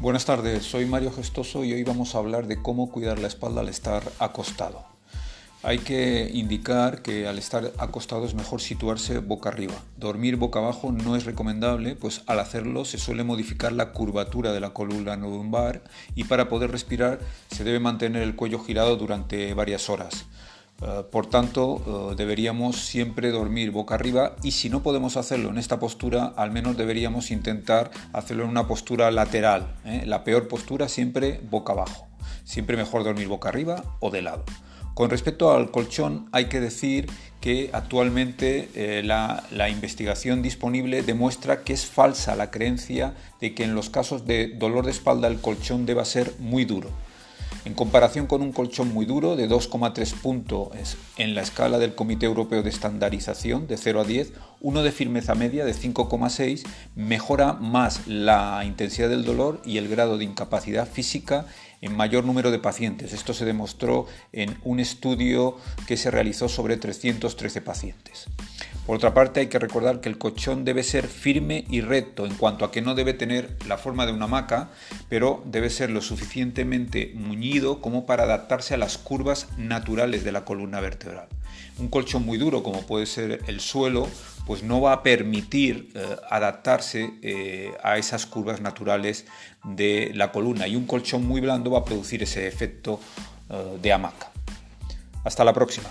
Buenas tardes, soy Mario Gestoso y hoy vamos a hablar de cómo cuidar la espalda al estar acostado. Hay que indicar que al estar acostado es mejor situarse boca arriba. Dormir boca abajo no es recomendable, pues al hacerlo se suele modificar la curvatura de la columna lumbar y para poder respirar se debe mantener el cuello girado durante varias horas. Eh, por tanto, eh, deberíamos siempre dormir boca arriba y si no podemos hacerlo en esta postura, al menos deberíamos intentar hacerlo en una postura lateral. ¿eh? La peor postura siempre boca abajo. Siempre mejor dormir boca arriba o de lado. Con respecto al colchón, hay que decir que actualmente la, la, investigación disponible demuestra que es falsa la creencia de que en los casos de dolor de espalda el colchón deba ser muy duro. En comparación con un colchón muy duro de 2,3 puntos en la escala del Comité Europeo de Estandarización de 0 a 10, uno de firmeza media de 5,6 mejora más la intensidad del dolor y el grado de incapacidad física en mayor número de pacientes. Esto se demostró en un estudio que se realizó sobre 313 pacientes. Por otra parte, hay que recordar que el colchón debe ser firme y recto en cuanto a que no debe tener la forma de una hamaca, pero debe ser lo suficientemente muñido como para adaptarse a las curvas naturales de la columna vertebral. Un colchón muy duro, como puede ser el suelo, pues no va a permitir eh, adaptarse eh, a esas curvas naturales de la columna y un colchón muy blando va a producir ese efecto eh, de hamaca. Hasta la próxima.